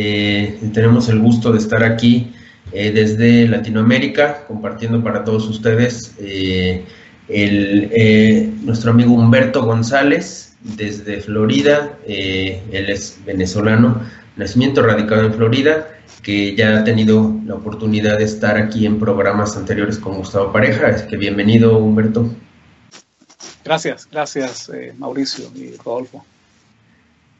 Eh, tenemos el gusto de estar aquí eh, desde Latinoamérica, compartiendo para todos ustedes eh, nuestro amigo Humberto González desde Florida. él es venezolano, nacimiento radicado en Florida, que ya ha tenido la oportunidad de estar aquí en programas anteriores con Gustavo Pareja. Es que bienvenido, Humberto. Gracias, gracias, Mauricio y Rodolfo.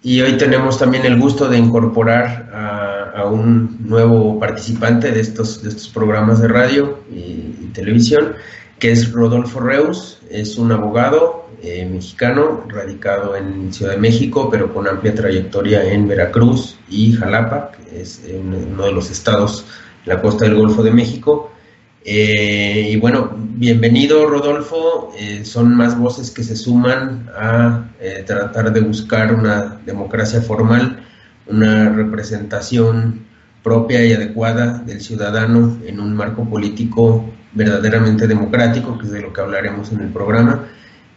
Y hoy tenemos también el gusto de incorporar a, un nuevo participante de estos, de estos programas de radio y, televisión, que es Rodolfo Reus. Es un abogado eh, mexicano radicado en Ciudad de México, pero con amplia trayectoria en Veracruz y Jalapa, que es uno de los estados de la costa del Golfo de México. Eh, y bueno, bienvenido Rodolfo. Eh, son más voces que se suman a eh, tratar de buscar una democracia formal, una representación propia y adecuada del ciudadano en un marco político verdaderamente democrático, que es de lo que hablaremos en el programa.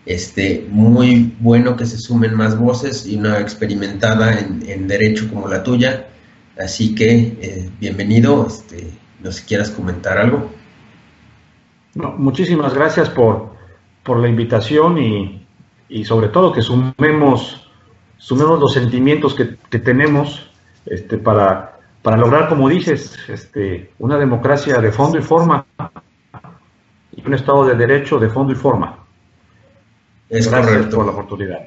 Este, muy bueno que se sumen más voces y una experimentada en, derecho como la tuya. Así que bienvenido, este, no si quieras comentar algo muchísimas gracias por, la invitación y, sobre todo que sumemos, sumemos los sentimientos que, tenemos este, para, para lograr, como dices, este, una democracia de fondo y forma y un Estado de Derecho de fondo y forma. Es Gracias correcto. por la oportunidad.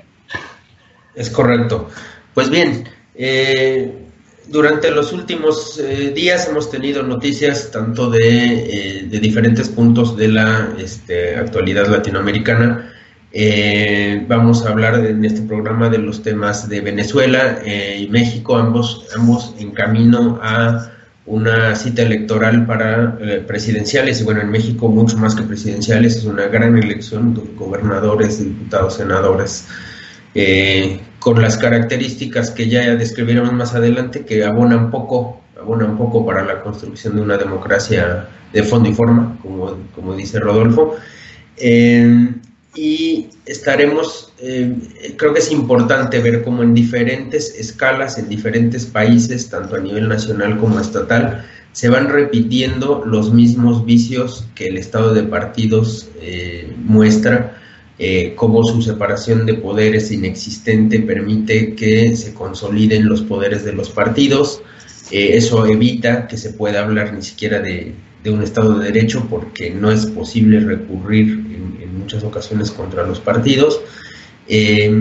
Es correcto. Pues bien, eh, durante los últimos eh, días hemos tenido noticias tanto de, eh, diferentes puntos de la este, actualidad latinoamericana. Eh, vamos a hablar en este programa de los temas de Venezuela y México, ambos, ambos en camino a una cita electoral para presidenciales y bueno, en México mucho más que presidenciales, es una gran elección de gobernadores, diputados, senadores con las características que ya describiremos más adelante, que abonan poco, abonan poco para la construcción de una democracia de fondo y forma, como, como dice Rodolfo. Eh, y estaremos, eh, creo que es importante ver cómo en diferentes escalas, en diferentes países, tanto a nivel nacional como estatal, se van repitiendo los mismos vicios que el estado de partidos eh, muestra eh, cómo su separación de poderes inexistente permite que se consoliden los poderes de los partidos. Eh, eso evita que se pueda hablar ni siquiera de, un Estado de Derecho porque no es posible recurrir en, muchas ocasiones contra los partidos. Eh,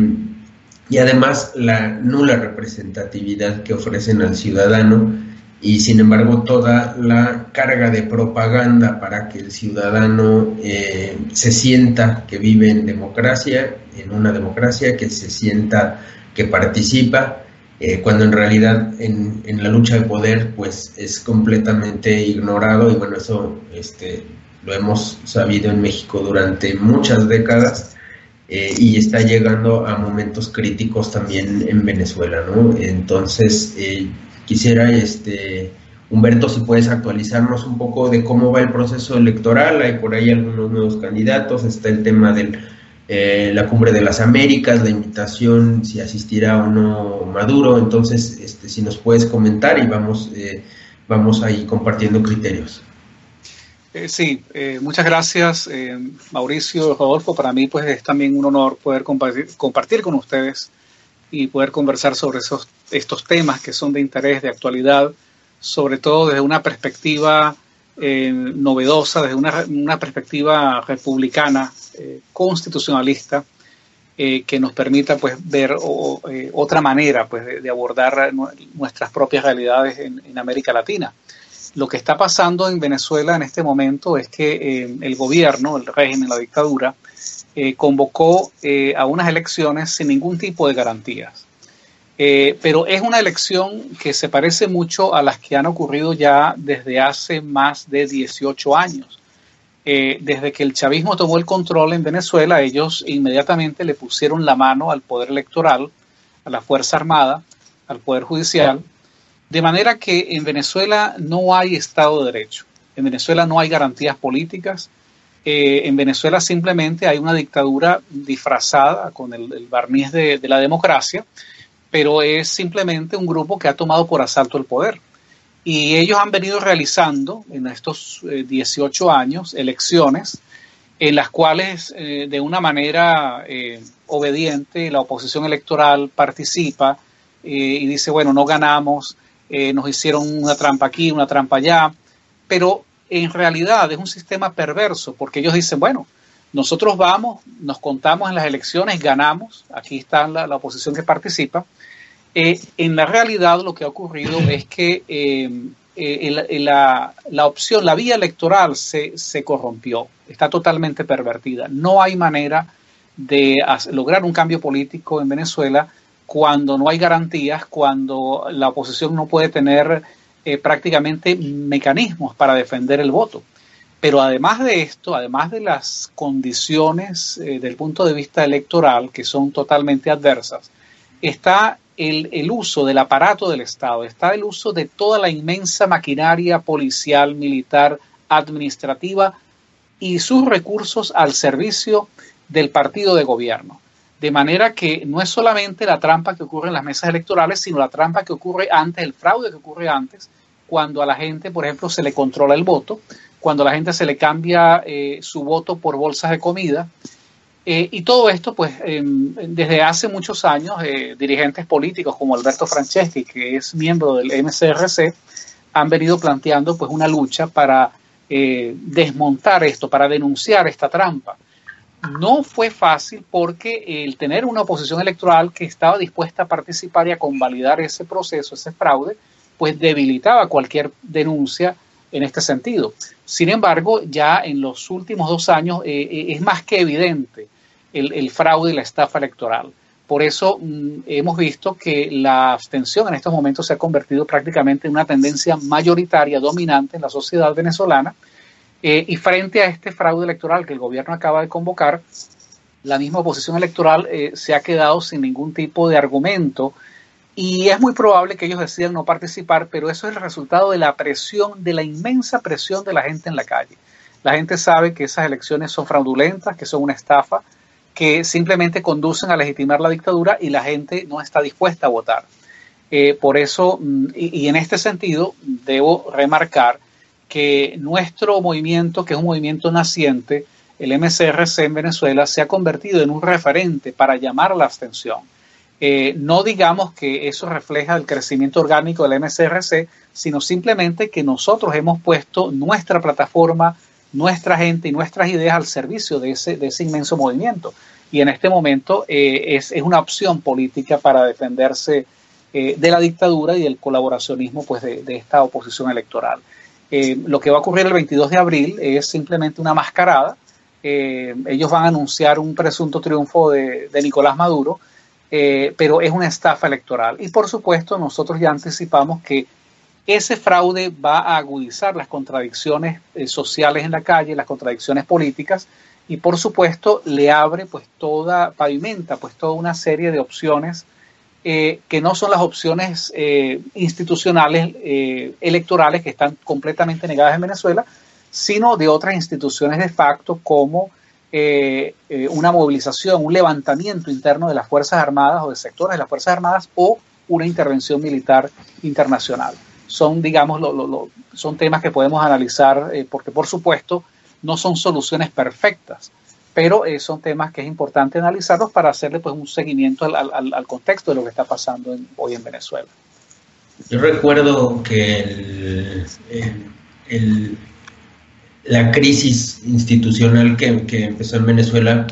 y además la nula representatividad que ofrecen al ciudadano y sin embargo toda la carga de propaganda para que el ciudadano eh, se sienta que vive en democracia, en una democracia, que se sienta que participa, eh, cuando en realidad en, la lucha de poder pues es completamente ignorado y bueno, eso este, lo hemos sabido en México durante muchas décadas. Eh, y está llegando a momentos críticos también en Venezuela, ¿no? Entonces, Quisiera, este, Humberto, si puedes actualizarnos un poco de cómo va el proceso electoral. Hay por ahí algunos nuevos candidatos. Está el tema de eh, la cumbre de las Américas, la invitación, si asistirá o no Maduro. Entonces, este, si nos puedes comentar y vamos, eh, vamos ahí compartiendo criterios. Eh, sí, muchas gracias, Mauricio, Rodolfo. Para mí, pues es también un honor poder compartir con ustedes y poder conversar sobre esos, estos temas que son de interés, de actualidad, sobre todo desde una perspectiva eh, novedosa, desde una, perspectiva republicana, eh, constitucionalista, eh, que nos permita pues, ver otra manera pues, de, abordar nuestras propias realidades en, América Latina. lo que está pasando en Venezuela en este momento es que eh, el gobierno, el régimen, la dictadura, eh, convocó eh, a unas elecciones sin ningún tipo de garantías. pero es una elección que se parece mucho a las que han ocurrido ya desde hace más de 18 años. desde que el chavismo tomó el control en Venezuela, ellos inmediatamente le pusieron la mano al poder electoral, a la Fuerza Armada, al Poder Judicial, de manera que en Venezuela no hay Estado de Derecho, en Venezuela no hay garantías políticas, eh, en Venezuela simplemente hay una dictadura disfrazada con el, barniz de, la democracia, pero es simplemente un grupo que ha tomado por asalto el poder. Y ellos han venido realizando en estos 18 eh, años elecciones en las cuales eh, de una manera obediente la oposición electoral participa y dice, bueno, no ganamos, nos hicieron una trampa aquí, una trampa allá, pero en realidad es un sistema perverso, porque ellos dicen, bueno, nosotros vamos, nos contamos en las elecciones, ganamos, aquí está la, oposición que participa. Eh, en la realidad lo que ha ocurrido es que eh, eh, la, la, opción, la vía electoral se, se, corrompió, está totalmente pervertida. No hay manera de lograr un cambio político en Venezuela cuando no hay garantías, cuando la oposición no puede tener eh, prácticamente mecanismos para defender el voto. Pero además de esto, además de las condiciones eh, del punto de vista electoral que son totalmente adversas, está el, el, uso del aparato del Estado, está el uso de toda la inmensa maquinaria policial, militar, administrativa y sus recursos al servicio del partido de gobierno. De manera que no es solamente la trampa que ocurre en las mesas electorales, sino la trampa que ocurre antes, el fraude que ocurre antes, cuando a la gente, por ejemplo, se le controla el voto, cuando a la gente se le cambia eh, su voto por bolsas de comida. Eh, y todo esto, pues, desde hace muchos años, eh, dirigentes políticos como Alberto Franceschi, que es miembro del MCRC, han venido planteando pues una lucha para desmontar esto, para denunciar esta trampa. No fue fácil porque el tener una oposición electoral que estaba dispuesta a participar y a convalidar ese proceso, ese fraude, pues debilitaba cualquier denuncia en este sentido. Sin embargo, ya en los últimos dos años eh, eh, es más que evidente el, fraude y la estafa electoral. Por eso mm, hemos visto que la abstención en estos momentos se ha convertido prácticamente en una tendencia mayoritaria, dominante en la sociedad venezolana, eh, y frente a este fraude electoral que el gobierno acaba de convocar, la misma oposición electoral eh, se ha quedado sin ningún tipo de argumento y es muy probable que ellos decidan no participar, pero eso es el resultado de la presión, de la inmensa presión de la gente en la calle. La gente sabe que esas elecciones son fraudulentas, que son una estafa, que simplemente conducen a legitimar la dictadura y la gente no está dispuesta a votar. Eh, por eso, mm, y en este sentido, debo remarcar que nuestro movimiento, que es un movimiento naciente, el MCRC en Venezuela, se ha convertido en un referente para llamar la abstención. Eh, no digamos que eso refleja el crecimiento orgánico del MCRC, sino simplemente que nosotros hemos puesto nuestra plataforma, nuestra gente y nuestras ideas al servicio de ese, de ese inmenso movimiento. Y en este momento eh, es, una opción política para defenderse eh, de la dictadura y del colaboracionismo pues, de esta oposición electoral. Eh, lo que va a ocurrir el 22 de abril es simplemente una mascarada. Eh, ellos van a anunciar un presunto triunfo de, Nicolás Maduro, eh, pero es una estafa electoral. Y por supuesto, nosotros ya anticipamos que ese fraude va a agudizar las contradicciones sociales en la calle, las contradicciones políticas, y por supuesto le abre pues toda, pavimenta pues toda una serie de opciones eh, que no son las opciones eh, institucionales eh, electorales que están completamente negadas en Venezuela, sino de otras instituciones de facto como una movilización, un levantamiento interno de las Fuerzas Armadas o de sectores de las Fuerzas Armadas o una intervención militar internacional. Son, digamos, son temas que podemos analizar porque, por supuesto, no son soluciones perfectas, pero eh, son temas que es importante analizarlos para hacerle pues un seguimiento al, contexto de lo que está pasando hoy en Venezuela. Yo recuerdo que el, la crisis institucional que, que, empezó en Venezuela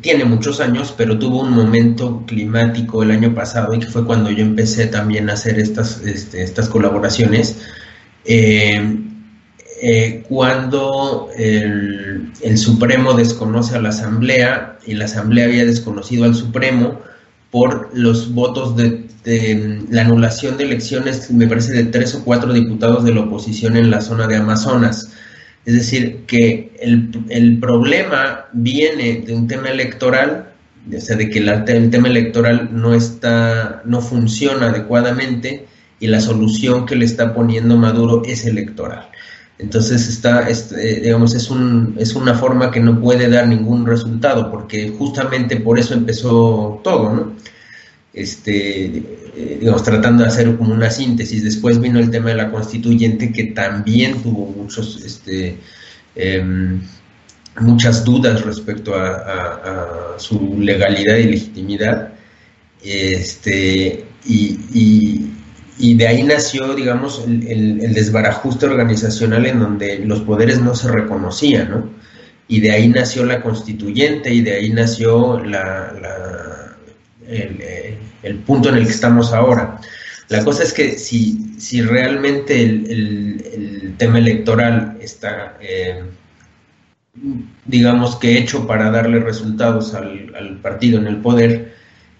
tiene muchos años, pero tuvo un momento climático el año pasado y que fue cuando yo empecé también a hacer estas, este, estas colaboraciones cuando el, Supremo desconoce a la Asamblea y la Asamblea había desconocido al Supremo por los votos de, la anulación de elecciones, me parece, de tres o cuatro diputados de la oposición en la zona de Amazonas. Es decir, que el, el problema viene de un tema electoral, o sea, de que el tema electoral no está, no funciona adecuadamente y la solución que le está poniendo Maduro es electoral. Entonces está, este, digamos, es, un, es una forma que no puede dar ningún resultado, porque justamente por eso empezó todo, ¿no? Este, eh, digamos, tratando de hacer como una síntesis. Después vino el tema de la constituyente, que también tuvo muchos, este, em, muchas dudas respecto a, su legalidad y legitimidad. Este, y de ahí nació, digamos, el, desbarajuste organizacional en donde los poderes no se reconocían, ¿no? Y de ahí nació la constituyente y de ahí nació la, el, punto en el que estamos ahora. La cosa es que si, si realmente el, tema electoral está, eh, digamos que hecho para darle resultados al, al partido en el poder,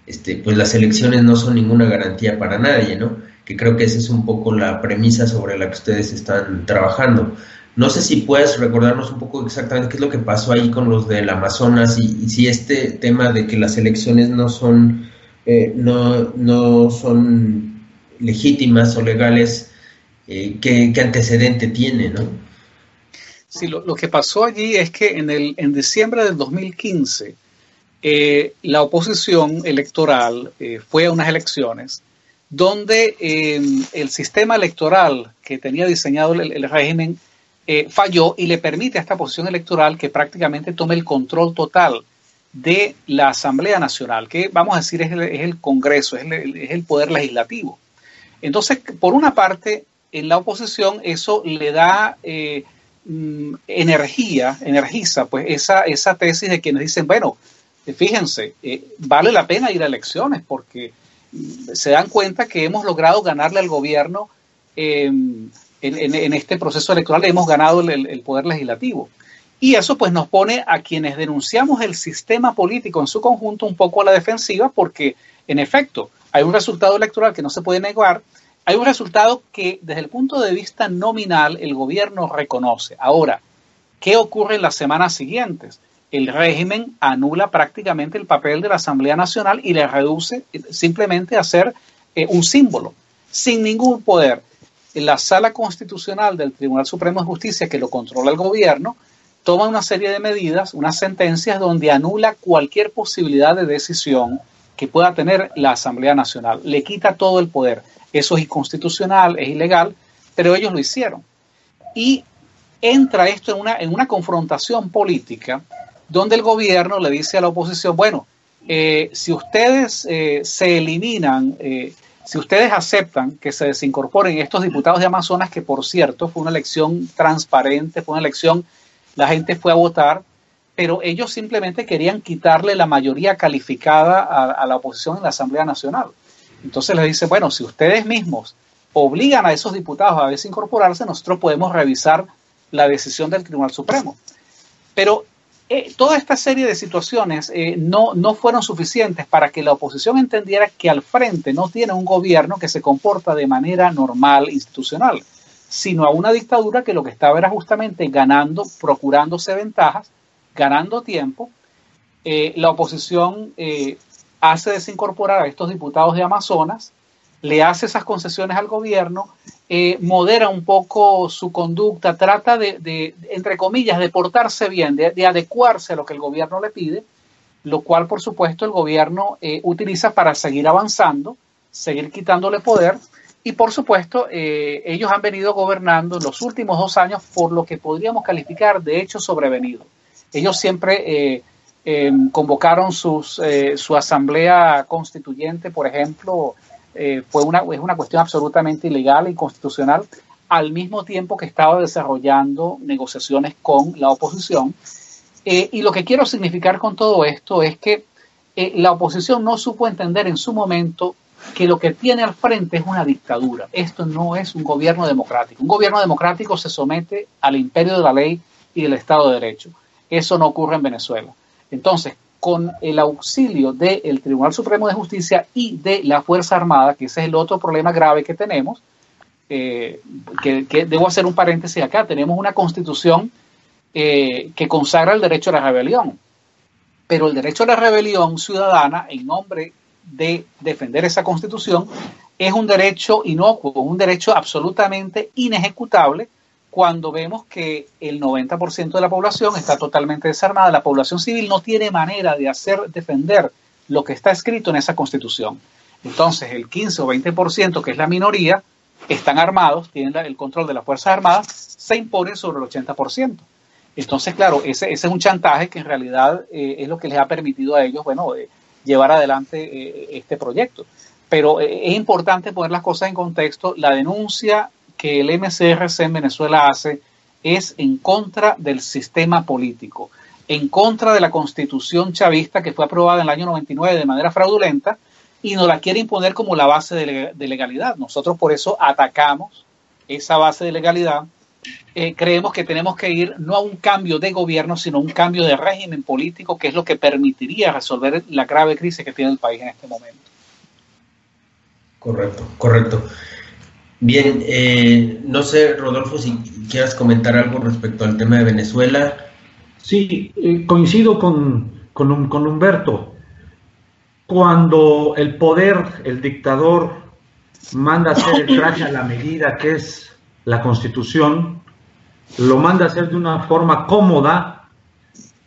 este, pues las elecciones no son ninguna garantía para nadie, ¿no? Que creo que esa es un poco la premisa sobre la que ustedes están trabajando. No sé si puedes recordarnos un poco exactamente qué es lo que pasó ahí con los del Amazonas y, si este tema de que las elecciones no son, eh, no, no son legítimas o legales, eh, ¿qué, antecedente tiene, no? Sí, lo, que pasó allí es que en, el, en diciembre del 2015 eh, la oposición electoral fue a unas elecciones donde em, el sistema electoral que tenía diseñado el, régimen eh, falló y le permite a esta posición electoral que prácticamente tome el control total de la Asamblea Nacional, que vamos a decir es el, Congreso, es el, poder legislativo. Entonces, por una parte, en la oposición eso le da eh, mm, energía, energiza pues esa, esa tesis de quienes dicen, bueno, fíjense, eh, vale la pena ir a elecciones porque se dan cuenta que hemos logrado ganarle al gobierno em, en, este proceso electoral, hemos ganado el, poder legislativo. Y eso pues nos pone a quienes denunciamos el sistema político en su conjunto un poco a la defensiva porque en efecto hay un resultado electoral que no se puede negar, hay un resultado que desde el punto de vista nominal el gobierno reconoce. Ahora, ¿qué ocurre en las semanas siguientes? El régimen anula prácticamente el papel de la Asamblea Nacional y le reduce simplemente a ser eh, un símbolo, sin ningún poder. La sala constitucional del Tribunal Supremo de Justicia, que lo controla el gobierno, toma una serie de medidas, unas sentencias donde anula cualquier posibilidad de decisión que pueda tener la Asamblea Nacional. Le quita todo el poder. Eso es inconstitucional, es ilegal, pero ellos lo hicieron. Y entra esto en una, en una confrontación política donde el gobierno le dice a la oposición, bueno, eh, si ustedes eh, se eliminan, eh, si ustedes aceptan que se desincorporen estos diputados de Amazonas, que por cierto fue una elección transparente, fue una elección, la gente fue a votar, pero ellos simplemente querían quitarle la mayoría calificada a, la oposición en la Asamblea Nacional. Entonces les dice, bueno, si ustedes mismos obligan a esos diputados a desincorporarse, nosotros podemos revisar la decisión del Tribunal Supremo. Pero eh, toda esta serie de situaciones eh, no, no fueron suficientes para que la oposición entendiera que al frente no tiene un gobierno que se comporta de manera normal, institucional, sino a una dictadura que lo que estaba era justamente ganando, procurándose ventajas, ganando tiempo. Eh, la oposición hace desincorporar a estos diputados de Amazonas, le hace esas concesiones al gobierno, eh, modera un poco su conducta, trata de, entre comillas, de portarse bien, de, adecuarse a lo que el gobierno le pide, lo cual, por supuesto, el gobierno eh, utiliza para seguir avanzando, seguir quitándole poder. Y, por supuesto, eh, ellos han venido gobernando los últimos dos años por lo que podríamos calificar de hecho sobrevenido. Ellos siempre convocaron sus, su asamblea constituyente, por ejemplo, eh, fue una, es una cuestión absolutamente ilegal e inconstitucional, al mismo tiempo que estaba desarrollando negociaciones con la oposición. Eh, y lo que quiero significar con todo esto es que eh, la oposición no supo entender en su momento que lo que tiene al frente es una dictadura. Esto no es un gobierno democrático. Un gobierno democrático se somete al imperio de la ley y del Estado de Derecho. Eso no ocurre en Venezuela. Entonces, con el auxilio del Tribunal Supremo de Justicia y de la Fuerza Armada, que ese es el otro problema grave que tenemos, eh, que, debo hacer un paréntesis acá, tenemos una constitución eh, que consagra el derecho a la rebelión, pero el derecho a la rebelión ciudadana, en nombre de defender esa constitución, es un derecho inocuo, un derecho absolutamente inejecutable cuando vemos que el 90% de la población está totalmente desarmada, la población civil no tiene manera de hacer defender lo que está escrito en esa constitución. Entonces, el 15 o 20%, que es la minoría, están armados, tienen el control de las Fuerzas Armadas, se imponen sobre el 80%. Entonces, claro, ese, es un chantaje que en realidad eh, es lo que les ha permitido a ellos, bueno, eh, llevar adelante eh, este proyecto. Pero es importante poner las cosas en contexto. La denuncia que el MCRC en Venezuela hace es en contra del sistema político, en contra de la constitución chavista que fue aprobada en el año 99 de manera fraudulenta y nos la quiere imponer como la base de, legalidad. Nosotros por eso atacamos esa base de legalidad. Eh, creemos que tenemos que ir no a un cambio de gobierno, sino a un cambio de régimen político, que es lo que permitiría resolver la grave crisis que tiene el país en este momento. Correcto, correcto. Bien, eh, no sé, Rodolfo, si quieras comentar algo respecto al tema de Venezuela. Sí, eh, coincido con, con, Humberto. Cuando el poder, el dictador, manda hacer el traje a la medida que es la constitución, lo manda a hacer de una forma cómoda.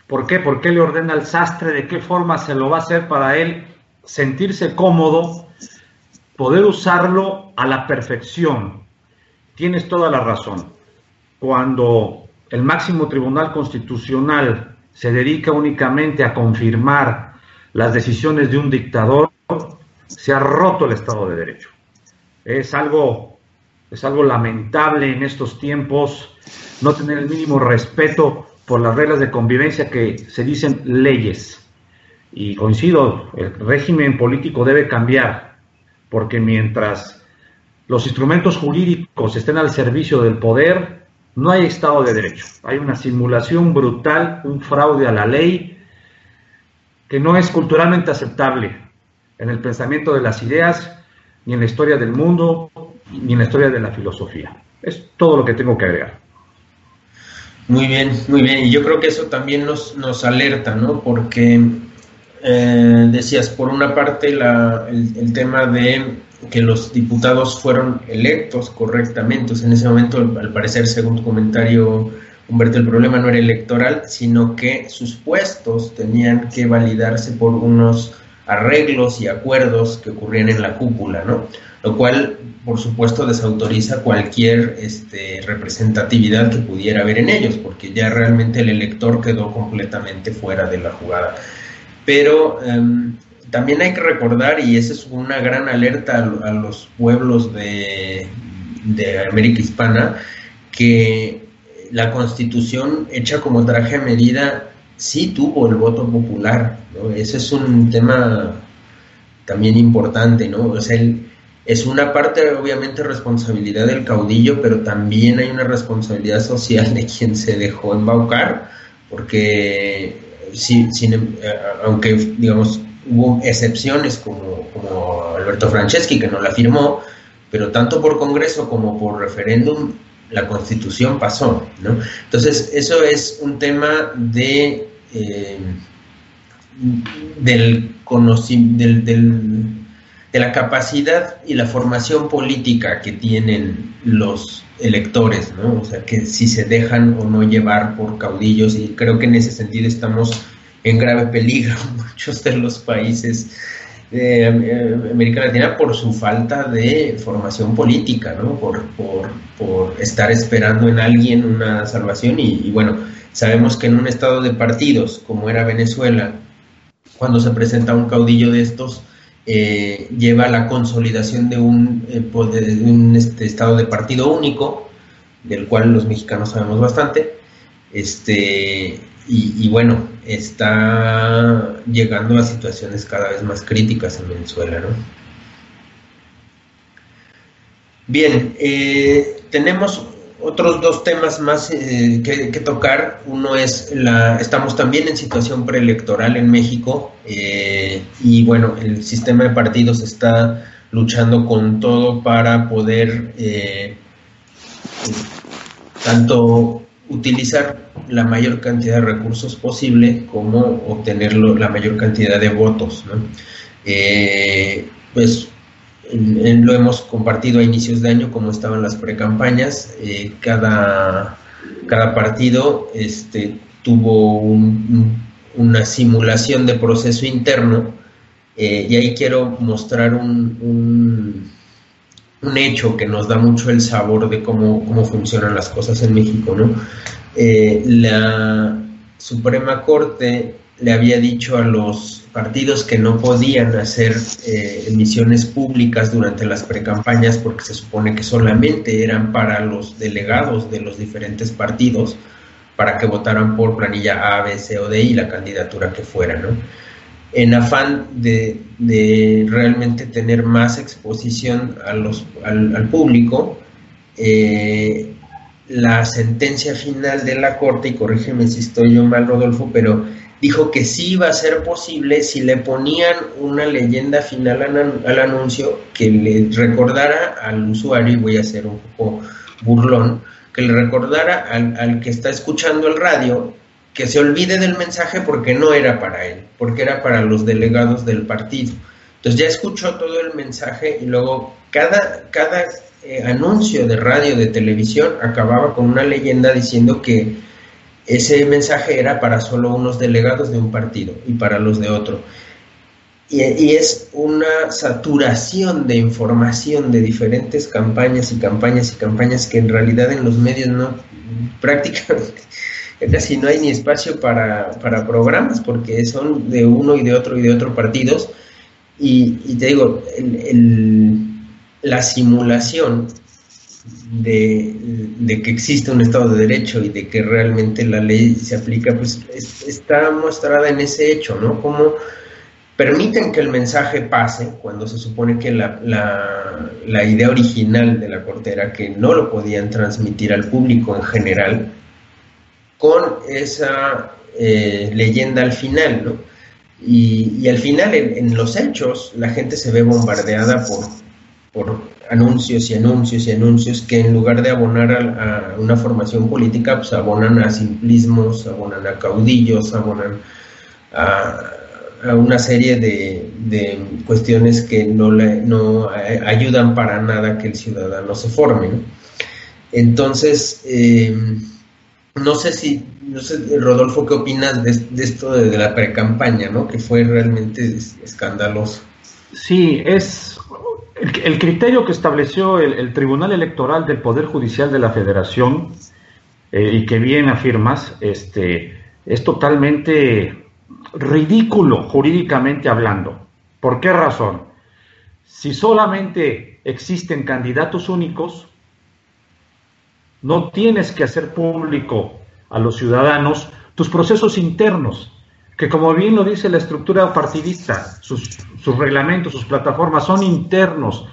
¿Por qué? Porque le ordena al sastre de qué forma se lo va a hacer para él sentirse cómodo poder usarlo a la perfección. Tienes toda la razón. Cuando el máximo tribunal constitucional se dedica únicamente a confirmar las decisiones de un dictador, se ha roto el Estado de Derecho. Es algo, es algo lamentable en estos tiempos no tener el mínimo respeto por las reglas de convivencia que se dicen leyes. Y coincido, el régimen político debe cambiar porque mientras los instrumentos jurídicos estén al servicio del poder, no hay Estado de Derecho. Hay una simulación brutal, un fraude a la ley que no es culturalmente aceptable en el pensamiento de las ideas, ni en la historia del mundo, ni en la historia de la filosofía. Es todo lo que tengo que agregar. Muy bien, muy bien. Y yo creo que eso también nos, nos alerta, ¿no? Porque eh, decías, por una parte, el, tema de que los diputados fueron electos correctamente. en ese momento, al parecer, según tu comentario, Humberto, el problema no era electoral, sino que sus puestos tenían que validarse por unos arreglos y acuerdos que ocurrían en la cúpula, ¿no? Lo cual, por supuesto, desautoriza cualquier este, representatividad que pudiera haber en ellos, porque ya realmente el elector quedó completamente fuera de la jugada. Pero em, también hay que recordar, y esa es una gran alerta a, los pueblos de, América Hispana, que la constitución hecha como traje a medida sí tuvo el voto popular. Ese es un tema también importante, ¿no? O sea, es una parte, obviamente, responsabilidad del caudillo, pero también hay una responsabilidad social de quien se dejó embaucar, porque sin, eh, aunque digamos hubo excepciones como, como Alberto Franceschi que no la firmó, pero tanto por Congreso como por referéndum la Constitución pasó, ¿no? Entonces eso es un tema de eh, del, del, del, de la capacidad y la formación política que tienen los electores, ¿no? O sea, que si se dejan o no llevar por caudillos y creo que en ese sentido estamos en grave peligro muchos de los países de América Latina por su falta de formación política, ¿no? Por, por, estar esperando en alguien una salvación y, bueno, sabemos que en un estado de partidos como era Venezuela, cuando se presenta un caudillo de estos, eh, lleva a la consolidación de un, poder, de un este, estado de partido único, del cual los mexicanos sabemos bastante, este, y, bueno, está llegando a situaciones cada vez más críticas en Venezuela, ¿no? Bien, eh, tenemos otros dos temas más eh, que, tocar. Uno es la, estamos también en situación preelectoral en México eh, y bueno, el sistema de partidos está luchando con todo para poder eh, tanto utilizar la mayor cantidad de recursos posible como obtener la mayor cantidad de votos. ¿no? pues lo hemos compartido a inicios de año como estaban las precampañas. Eh, cada, cada partido este, tuvo una simulación de proceso interno eh, y ahí quiero mostrar un, un, hecho que nos da mucho el sabor de cómo, cómo funcionan las cosas en México. ¿no? Eh, la Suprema Corte le había dicho a los partidos que no podían hacer eh, emisiones públicas durante las precampañas porque se supone que solamente eran para los delegados de los diferentes partidos para que votaran por planilla A, B, C o D y la candidatura que fuera, ¿no? En afán de, realmente tener más exposición a los, al, público, eh, la sentencia final de la Corte, y corrígeme si estoy yo mal, Rodolfo, pero dijo que sí iba a ser posible si le ponían una leyenda final al, anuncio que le recordara al usuario, y voy a ser un poco burlón, que le recordara al, que está escuchando el radio que se olvide del mensaje porque no era para él, porque era para los delegados del partido. Entonces ya escuchó todo el mensaje y luego cada, cada eh, anuncio de radio, de televisión, acababa con una leyenda diciendo que ese mensaje era para solo unos delegados de un partido y para los de otro. Y, es una saturación de información de diferentes campañas y campañas y campañas que en realidad en los medios no, prácticamente, casi no hay ni espacio para, programas porque son de uno y de otro y de otro partidos. Y, te digo, la simulación de, que existe un Estado de Derecho y de que realmente la ley se aplica, pues está mostrada en ese hecho, ¿no? Como permiten que el mensaje pase cuando se supone que la, la, idea original de la Corte era que no lo podían transmitir al público en general, con esa eh, leyenda al final, ¿no? Y, al final, en, en, los hechos, la gente se ve bombardeada por, por anuncios y anuncios y anuncios que en lugar de abonar a, una formación política, pues abonan a simplismos, abonan a caudillos, abonan a, una serie de, cuestiones que no, le, no ayudan para nada que el ciudadano se forme. Entonces, em, no sé si, no sé, Rodolfo, ¿qué opinas de, esto de, de la precampaña, ¿no? que fue realmente escandaloso? Sí, es el, criterio que estableció el, Tribunal Electoral del Poder Judicial de la Federación eh, y que bien afirmas, este, es totalmente ridículo jurídicamente hablando. ¿Por qué razón? Si solamente existen candidatos únicos, no tienes que hacer público a los ciudadanos tus procesos internos, que como bien lo dice la estructura partidista, sus, reglamentos, sus plataformas son internos.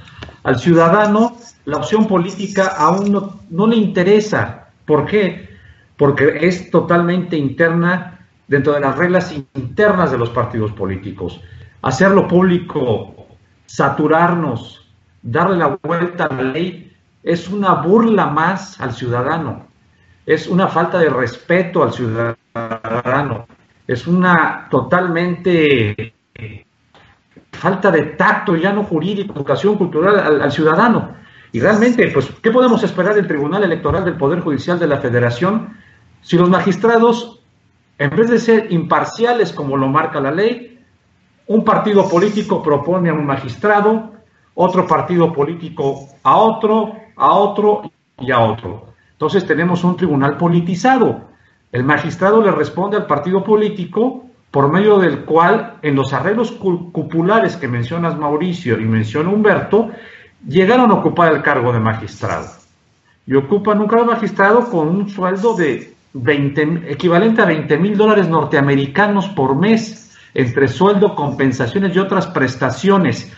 Al ciudadano la opción política aún no, le interesa. ¿Por qué? Porque es totalmente interna dentro de las reglas internas de los partidos políticos. Hacerlo público, saturarnos, darle la vuelta a la ley, es una burla más al ciudadano, es una falta de respeto al ciudadano es una totalmente falta de tacto, ya no jurídico, educación cultural al, ciudadano. Y realmente, pues, ¿qué podemos esperar del Tribunal Electoral del Poder Judicial de la Federación si los magistrados, en vez de ser imparciales como lo marca la ley, un partido político propone a un magistrado, otro partido político a otro, a otro y a otro. Entonces tenemos un tribunal politizado el magistrado le responde al partido político por medio del cual en los arreglos cupulares que mencionas Mauricio y menciona Humberto, llegaron a ocupar el cargo de magistrado. Y ocupan un cargo de magistrado con un sueldo de 20, equivalente a 20 mil dólares norteamericanos por mes, entre sueldo, compensaciones y otras prestaciones.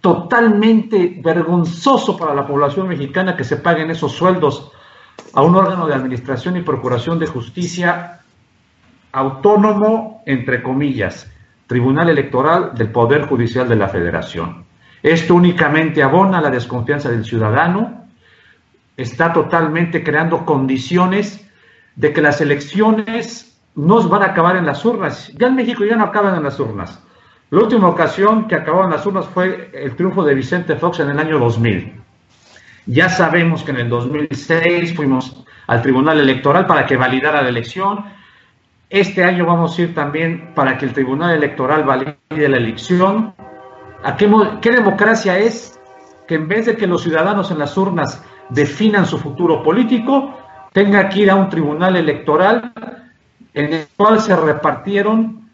totalmente vergonzoso para la población mexicana que se paguen esos sueldos a un órgano de administración y procuración de justicia autónomo, entre comillas, Tribunal Electoral del Poder Judicial de la Federación. Esto únicamente abona la desconfianza del ciudadano, está totalmente creando condiciones de que las elecciones no van a acabar en las urnas. Ya en México ya no acaban en las urnas. La última ocasión que acabaron las urnas fue el triunfo de Vicente Fox en el año 2000. Ya sabemos que en el 2006 fuimos al Tribunal Electoral para que validara la elección. Este año vamos a ir también para que el Tribunal Electoral valide la elección. ¿A qué, qué democracia es que en vez de que los ciudadanos en las urnas definan su futuro político, tenga que ir a un tribunal electoral en el cual se repartieron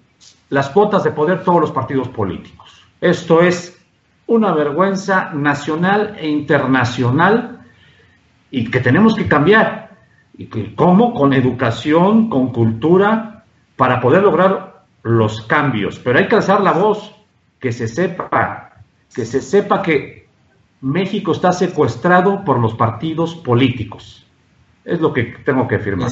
las cuotas de poder todos los partidos políticos. Esto es una vergüenza nacional e internacional y que tenemos que cambiar. ¿Y que, cómo? Con educación, con cultura, para poder lograr los cambios. Pero hay que alzar la voz, que se sepa, que se sepa que México está secuestrado por los partidos políticos. Es lo que tengo que afirmar.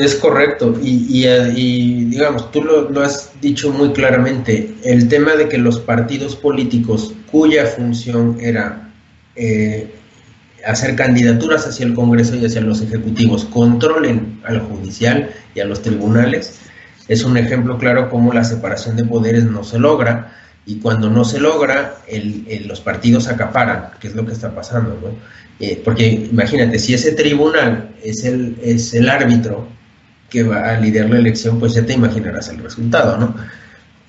Es correcto, y, y, digamos, tú lo, has dicho muy claramente, el tema de que los partidos políticos cuya función era eh, hacer candidaturas hacia el Congreso y hacia los ejecutivos controlen al judicial y a los tribunales, es un ejemplo claro cómo la separación de poderes no se logra, y cuando no se logra, el, los partidos acaparan, que es lo que está pasando, ¿no? Eh, porque imagínate, si ese tribunal es el, es el árbitro, que va a liderar la elección, pues ya te imaginarás el resultado, ¿no?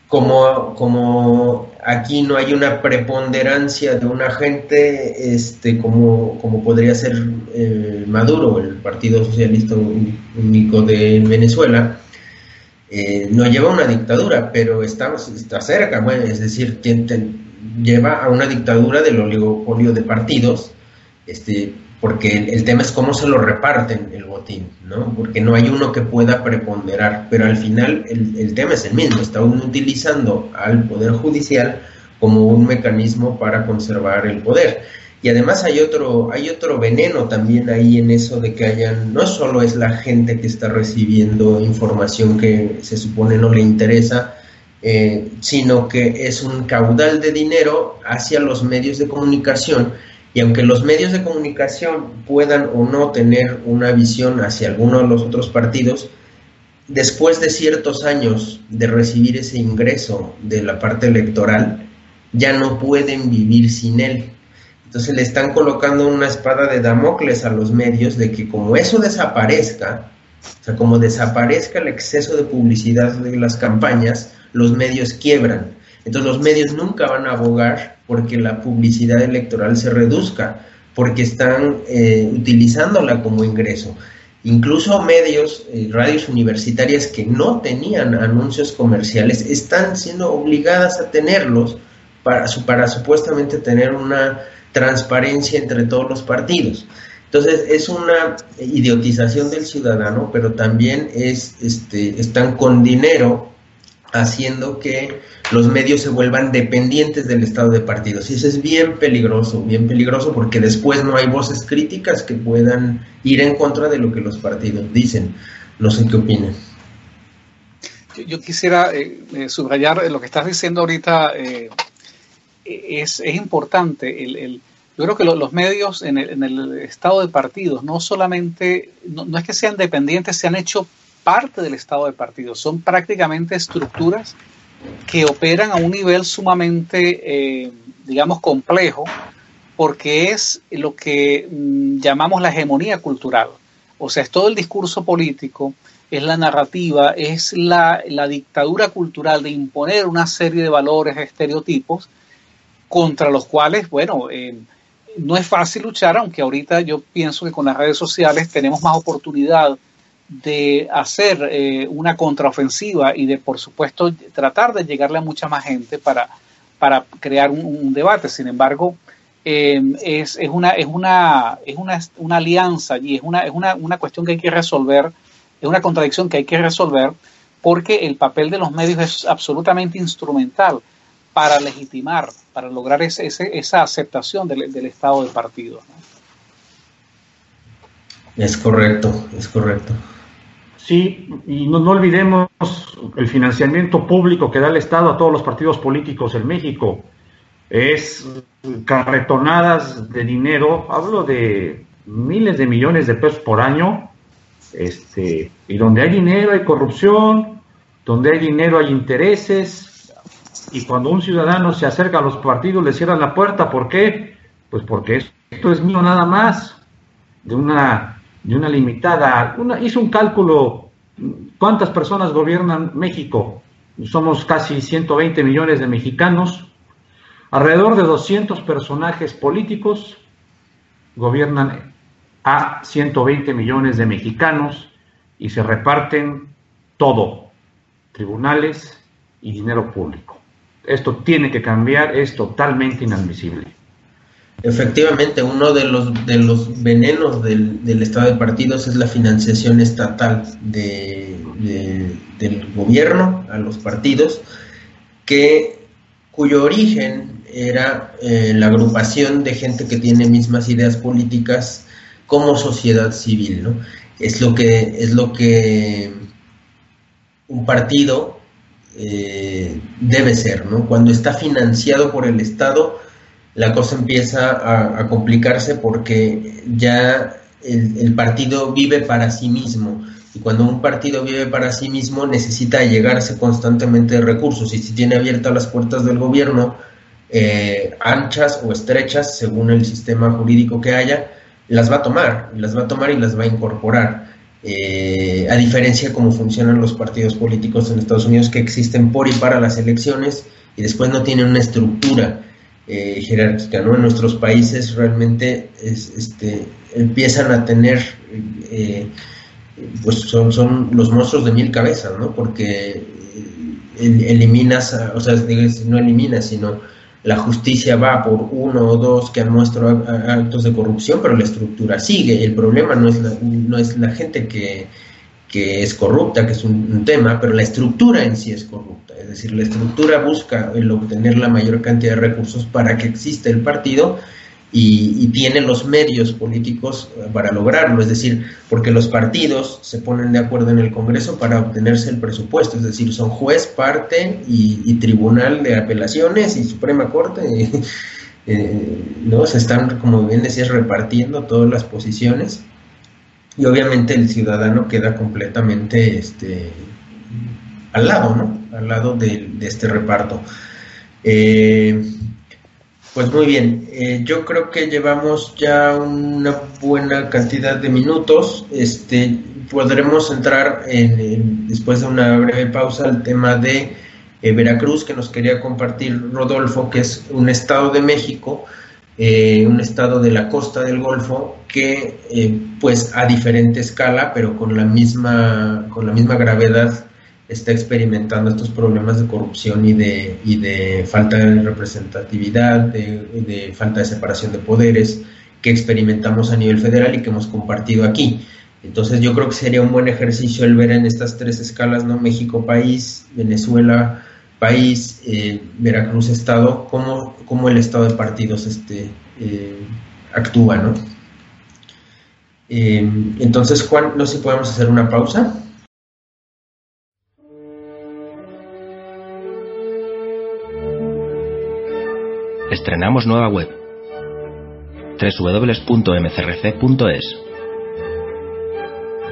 Como, como aquí no hay una preponderancia de un agente, este, como, como podría ser eh, Maduro, el Partido Socialista Único de Venezuela, eh, no lleva una dictadura, pero está, está cerca, bueno, es decir, lleva a una dictadura del oligopolio de partidos, este, porque el, tema es cómo se lo reparten el botín, ¿no? Porque no hay uno que pueda preponderar, pero al final el, tema es el mismo, está uno utilizando al Poder Judicial como un mecanismo para conservar el poder. Y además hay otro, hay otro veneno también ahí en eso de que hayan, no solo es la gente que está recibiendo información que se supone no le interesa, eh, sino que es un caudal de dinero hacia los medios de comunicación y aunque los medios de comunicación puedan o no tener una visión hacia alguno de los otros partidos, después de ciertos años de recibir ese ingreso de la parte electoral, ya no pueden vivir sin él. Entonces le están colocando una espada de Damocles a los medios de que como eso desaparezca, o sea, como desaparezca el exceso de publicidad de las campañas, los medios quiebran. Entonces los medios nunca van a abogar porque la publicidad electoral se reduzca, porque están eh, utilizándola como ingreso. Incluso medios, eh, radios universitarias que no tenían anuncios comerciales están siendo obligadas a tenerlos para, para supuestamente tener una transparencia entre todos los partidos. Entonces es una idiotización del ciudadano, pero también es, este, están con dinero haciendo que los medios se vuelvan dependientes del estado de partidos. Y eso es bien peligroso, bien peligroso porque después no hay voces críticas que puedan ir en contra de lo que los partidos dicen. No sé qué opinan. Yo, quisiera eh, eh, subrayar lo que estás diciendo ahorita. Eh, es, importante. El, yo creo que los medios en el, estado de partidos no solamente, no, no es que sean dependientes, se han hecho parte del estado de partidos, son prácticamente estructuras que operan a un nivel sumamente, eh, digamos, complejo, porque es lo que mm, llamamos la hegemonía cultural. O sea, es todo el discurso político, es la narrativa, es la, dictadura cultural de imponer una serie de valores, estereotipos, contra los cuales, bueno, eh, no es fácil luchar, aunque ahorita yo pienso que con las redes sociales tenemos más oportunidad de hacer eh, una contraofensiva y de, por supuesto, tratar de llegarle a mucha más gente para, para crear un, debate. Sin embargo, em, es, es, una, es, una, es una, una alianza y es, una, es una, una cuestión que hay que resolver, es una contradicción que hay que resolver porque el papel de los medios es absolutamente instrumental para legitimar, para lograr ese, esa aceptación del, del Estado de partido. Es correcto, es correcto. Sí, y no, no, olvidemos el financiamiento público que da el Estado a todos los partidos políticos en México. Es carretonadas de dinero, hablo de miles de millones de pesos por año, este, y donde hay dinero hay corrupción, donde hay dinero hay intereses, y cuando un ciudadano se acerca a los partidos le cierran la puerta, ¿por qué? Pues porque esto es mío nada más, de una, de una limitada, una, hizo un cálculo, ¿cuántas personas gobiernan México? Somos casi 120 millones de mexicanos, alrededor de 200 personajes políticos gobiernan a 120 millones de mexicanos y se reparten todo, tribunales y dinero público. Esto tiene que cambiar, es totalmente inadmisible. Efectivamente, uno de los, de los venenos del, del Estado de partidos es la financiación estatal de, del gobierno a los partidos, que, cuyo origen era eh, la agrupación de gente que tiene mismas ideas políticas como sociedad civil, ¿no? Es lo que, es lo que un partido eh, debe ser, ¿no? Cuando está financiado por el Estado, la cosa empieza a, complicarse porque ya el, partido vive para sí mismo. Y cuando un partido vive para sí mismo, necesita llegarse constantemente de recursos. Y si tiene abiertas las puertas del gobierno, eh, anchas o estrechas, según el sistema jurídico que haya, las va a tomar, las va a tomar y las va a incorporar. Eh, a diferencia de cómo funcionan los partidos políticos en Estados Unidos que existen por y para las elecciones y después no tienen una estructura eh, jerárquica, ¿no? En nuestros países realmente este, empiezan a tener, eh, pues son, son los monstruos de mil cabezas, ¿no? Porque eliminas, o sea, no eliminas, sino la justicia va por uno o dos que han mostrado actos de corrupción, pero la estructura sigue. El problema no es la, no es la gente que, es corrupta, que es un, tema, pero la estructura en sí es corrupta. Es decir, la estructura busca el obtener la mayor cantidad de recursos para que exista el partido y, tiene los medios políticos para lograrlo, es decir, porque los partidos se ponen de acuerdo en el Congreso para obtenerse el presupuesto, es decir, son juez, parte y, tribunal de apelaciones y Suprema Corte, eh, ¿no? Se están, como bien decías, repartiendo todas las posiciones y obviamente el ciudadano queda completamente este, al lado, ¿no? Al lado de, este reparto. Eh, pues muy bien, eh, yo creo que llevamos ya una buena cantidad de minutos. Este, podremos entrar en, después de una breve pausa al tema de eh, Veracruz que nos quería compartir Rodolfo, que es un estado de México, eh, un estado de la costa del Golfo que, pues a diferente escala, pero con la misma con la misma gravedad está experimentando estos problemas de corrupción y de, y de falta de representatividad, de, falta de separación de poderes que experimentamos a nivel federal y que hemos compartido aquí. Entonces yo creo que sería un buen ejercicio el ver en estas tres escalas, ¿no? México país, Venezuela país, eh, Veracruz estado, cómo, cómo, el estado de partidos este, eh, actúa, ¿no? Eh, entonces, Juan, no sé si podemos hacer una pausa. estrenamos nueva web www.mcrc.es.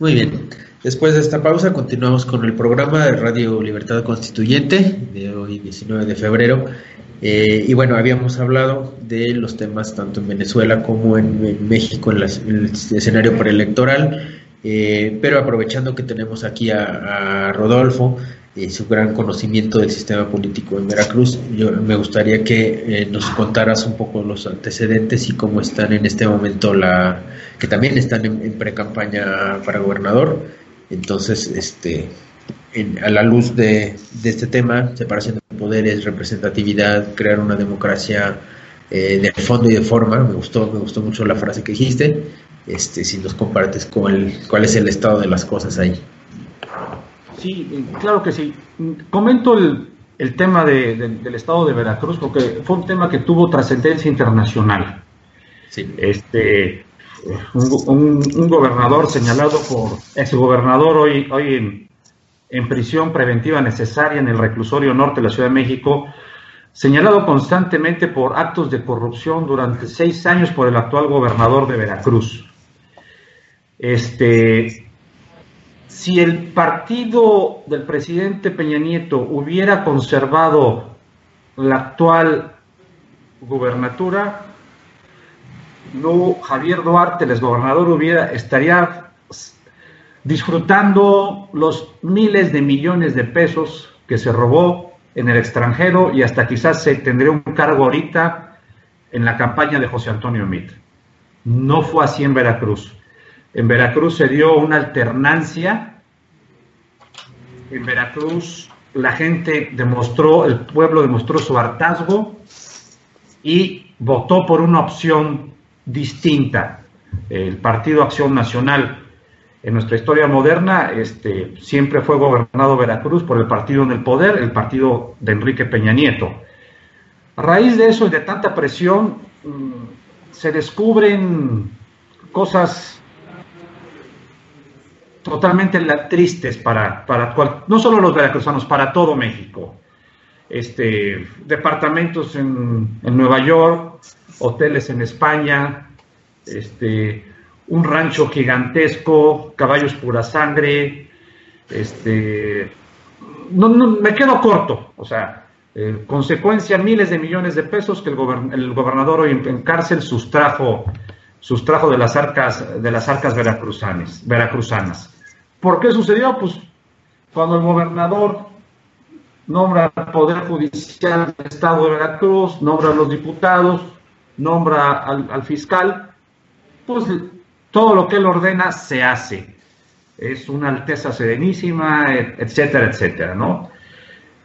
Muy bien, después de esta pausa continuamos con el programa de Radio Libertad Constituyente de hoy 19 de febrero. Eh, y bueno, habíamos hablado de los temas tanto en Venezuela como en, México en, el escenario preelectoral, eh, pero aprovechando que tenemos aquí a Rodolfo, su gran conocimiento del sistema político en Veracruz. Yo me gustaría que eh, nos contaras un poco los antecedentes y cómo están en este momento la que también están en, pre-campaña para gobernador. Entonces, este a la luz de, este tema, separación de poderes, representatividad, crear una democracia eh, de fondo y de forma, me gustó, me gustó mucho la frase que dijiste, este, si nos compartes cuál, cuál es el estado de las cosas ahí. Sí, claro que sí. Comento el, el tema del estado de Veracruz porque fue un tema que tuvo trascendencia internacional. Sí. Este, un, un, gobernador señalado por exgobernador hoy, hoy en, en prisión preventiva necesaria en el reclusorio norte de la Ciudad de México, señalado constantemente por actos de corrupción durante seis años por el actual gobernador de Veracruz. Este, si el partido del presidente Peña Nieto hubiera conservado la actual gubernatura, no Javier Duarte, el gobernador, hubiera, estaría disfrutando los miles de millones de pesos que se robó en el extranjero y hasta quizás se tendría un cargo ahorita en la campaña de José Antonio Mit. No fue así en Veracruz. En Veracruz se dio una alternancia. En Veracruz la gente demostró, el pueblo demostró su hartazgo y votó por una opción distinta. El Partido Acción Nacional en nuestra historia moderna este, siempre fue gobernado Veracruz por el partido en el poder, el partido de Enrique Peña Nieto. A raíz de eso y de tanta presión, mm, se descubren cosas totalmente tristes para, para no solo los veracruzanos, para todo México. Este, departamentos en, en Nueva York, hoteles en España, este, un rancho gigantesco, caballos pura sangre, este, no, me quedo corto, o sea, eh, consecuencia miles de millones de pesos que el, gobernador hoy en, cárcel sustrajo, sustrajo de las arcas, de las arcas veracruzanas. ¿Por qué sucedió? Pues cuando el gobernador nombra al Poder Judicial del Estado de Veracruz, nombra a los diputados, nombra al, al fiscal, pues todo lo que él ordena se hace. Es una Alteza Serenísima, etcétera, etcétera, ¿no?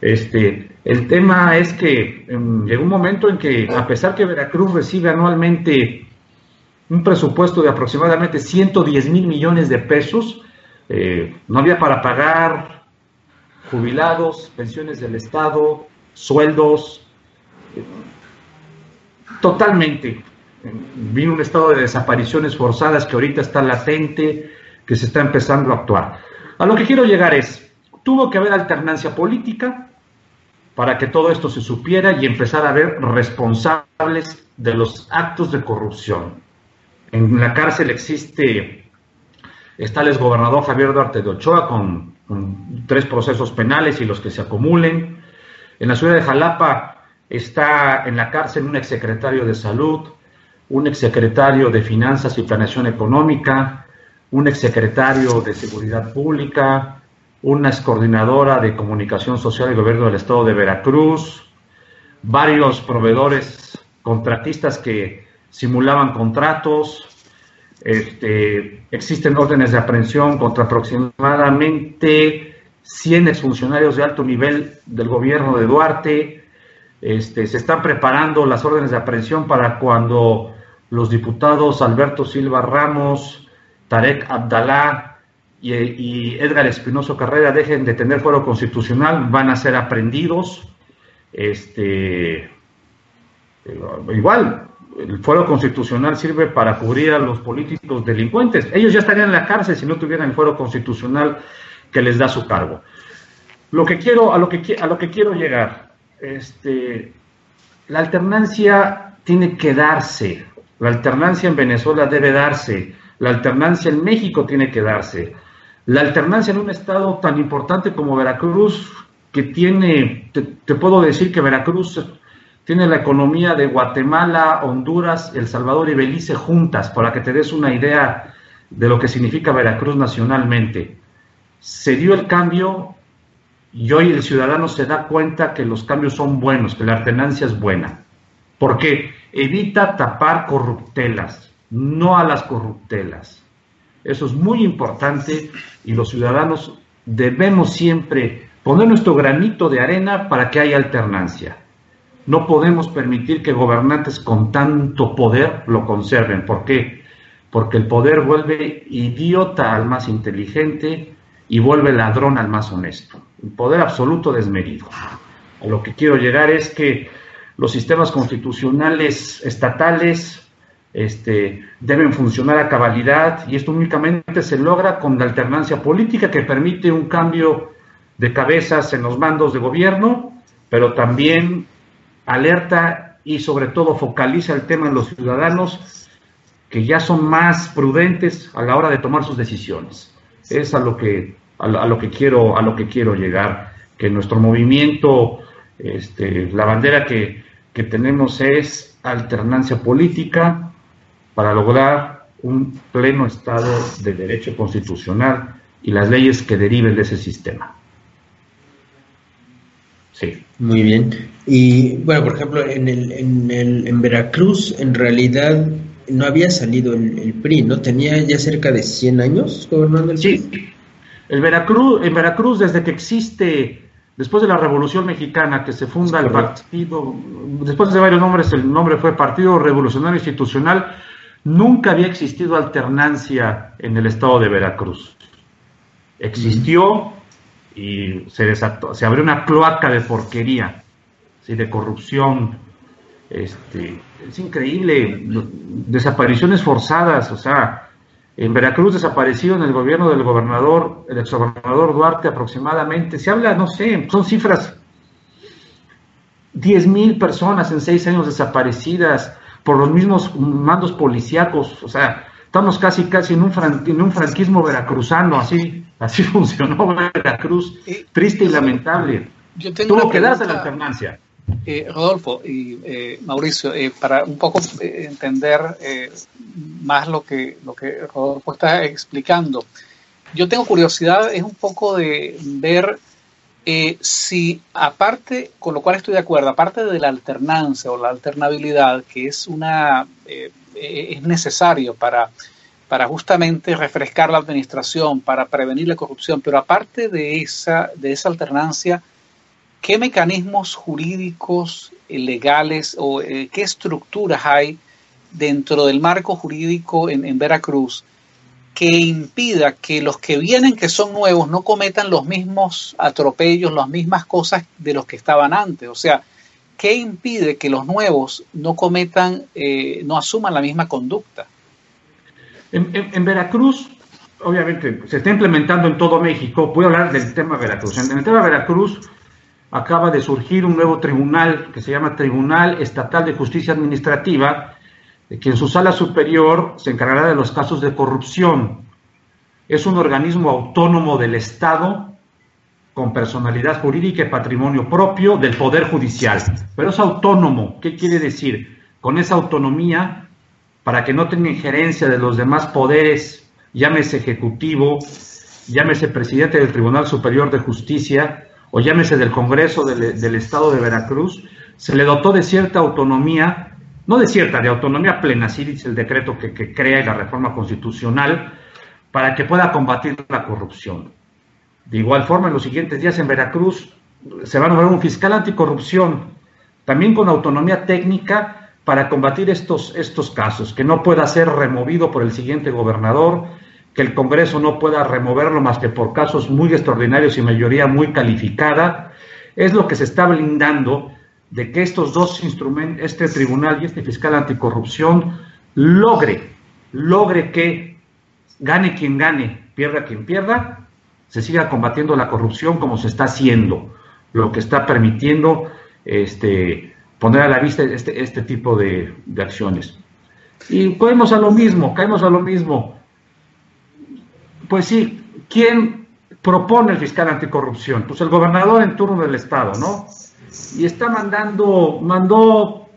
Este, el tema es que em, llegó un momento en que, a pesar que Veracruz recibe anualmente un presupuesto de aproximadamente 110 mil millones de pesos, eh, no había para pagar jubilados, pensiones del Estado, sueldos, eh, totalmente vino un estado de desapariciones forzadas que ahorita está latente, que se está empezando a actuar. A lo que quiero llegar es, tuvo que haber alternancia política para que todo esto se supiera y empezar a haber responsables de los actos de corrupción. En la cárcel existe, está el exgobernador Javier Duarte de Ochoa con, tres procesos penales y los que se acumulen. En la ciudad de Jalapa está en la cárcel un exsecretario de salud, un exsecretario de Finanzas y Planeación Económica, un exsecretario de Seguridad Pública, una excoordinadora de Comunicación Social y Gobierno del Estado de Veracruz, varios proveedores contratistas que simulaban contratos, este, existen órdenes de aprehensión contra aproximadamente 100 exfuncionarios de alto nivel del gobierno de Duarte, este, se están preparando las órdenes de aprehensión para cuando los diputados Alberto Silva Ramos, Tarek Abdalá y, Edgar Espinoso Carrera dejen de tener fuero constitucional, van a ser aprendidos. Este, igual, el fuero constitucional sirve para cubrir a los políticos delincuentes. Ellos ya estarían en la cárcel si no tuvieran el fuero constitucional que les da su cargo. Lo que quiero, a lo que, a lo que quiero llegar, este, la alternancia tiene que darse. La alternancia en Venezuela debe darse, la alternancia en México tiene que darse, la alternancia en un estado tan importante como Veracruz, que tiene, te, puedo decir que Veracruz tiene la economía de Guatemala, Honduras, El Salvador y Belice juntas, para que te des una idea de lo que significa Veracruz nacionalmente. Se dio el cambio Y hoy el ciudadano se da cuenta que los cambios son buenos, que la alternancia es buena. Porque evita tapar corruptelas, no a las corruptelas. Eso es muy importante y los ciudadanos debemos siempre poner nuestro granito de arena para que haya alternancia. No podemos permitir que gobernantes con tanto poder lo conserven. ¿Por qué? Porque el poder vuelve idiota al más inteligente y vuelve ladrón al más honesto. El poder absoluto desmedido. A lo que quiero llegar es que los sistemas constitucionales estatales este, deben funcionar a cabalidad y esto únicamente se logra con la alternancia política que permite un cambio de cabezas en los mandos de gobierno, pero también alerta y sobre todo focaliza el tema en los ciudadanos que ya son más prudentes a la hora de tomar sus decisiones. Es a lo que, a lo, que, quiero, a lo que quiero llegar, que nuestro movimiento, este, la bandera que, que tenemos es alternancia política para lograr un pleno Estado de Derecho Constitucional y las leyes que deriven de ese sistema. Sí. Muy bien. Y bueno, por ejemplo, en, el, en, el, en Veracruz, en realidad no había salido el, PRI, ¿no? Tenía ya cerca de 100 años gobernando el PRI. Sí. El Veracruz, en Veracruz, desde que existe, después de la Revolución Mexicana, que se funda el partido, después de varios nombres, el nombre fue Partido Revolucionario Institucional, nunca había existido alternancia en el estado de Veracruz. Existió y se desató, se abrió una cloaca de porquería, ¿sí? de corrupción, este, es increíble, desapariciones forzadas, o sea, en Veracruz desapareció en el gobierno del gobernador, el exgobernador Duarte aproximadamente, se habla, no sé, son cifras, 10 mil personas en seis años desaparecidas por los mismos mandos policíacos, o sea, estamos casi casi en un, en un franquismo veracruzano, así, así funcionó Veracruz, triste y lamentable. Tuvo que darse la alternancia. Eh, Rodolfo y eh, Mauricio, eh, para un poco entender más lo que, lo que Rodolfo está explicando, yo tengo curiosidad, es un poco de ver si aparte, con lo cual estoy de acuerdo, aparte de la alternancia o la alternabilidad, que es una es necesario para, para justamente refrescar la administración, para prevenir la corrupción, pero aparte de esa, de esa alternancia, ¿qué mecanismos jurídicos, eh, legales o eh, qué estructuras hay dentro del marco jurídico en, Veracruz que impida que los que vienen, que son nuevos, no cometan los mismos atropellos, las mismas cosas de los que estaban antes? O sea, ¿qué impide que los nuevos no cometan, eh, no asuman la misma conducta? En, Veracruz, obviamente, se está implementando en todo México. Voy a hablar del tema Veracruz. En el tema Veracruz, acaba de surgir un nuevo tribunal que se llama Tribunal Estatal de Justicia Administrativa, que en su sala superior se encargará de los casos de corrupción. Es un organismo autónomo del Estado con personalidad jurídica y patrimonio propio del Poder Judicial. Pero es autónomo. ¿Qué quiere decir? Con esa autonomía, para que no tenga injerencia de los demás poderes, llámese Ejecutivo, llámese Presidente del Tribunal Superior de Justicia, o llámese del Congreso del, Estado de Veracruz, se le dotó de cierta autonomía, no de cierta, de autonomía plena, así dice el decreto que, que crea la reforma constitucional, para que pueda combatir la corrupción. De igual forma, en los siguientes días en Veracruz se va a nombrar un fiscal anticorrupción, también con autonomía técnica para combatir estos, estos casos, que no pueda ser removido por el siguiente gobernador, que el Congreso no pueda removerlo más que por casos muy extraordinarios y mayoría muy calificada, es lo que se está blindando de que estos dos instrumentos, este tribunal y este fiscal anticorrupción, logre, logre que gane quien gane, pierda quien pierda, se siga combatiendo la corrupción como se está haciendo, lo que está permitiendo este, poner a la vista este, este tipo de, acciones. Y caemos a lo mismo, caemos a lo mismo pues sí, ¿quién propone el fiscal anticorrupción? Pues el gobernador en turno del estado, ¿no? Y está mandando, mandó,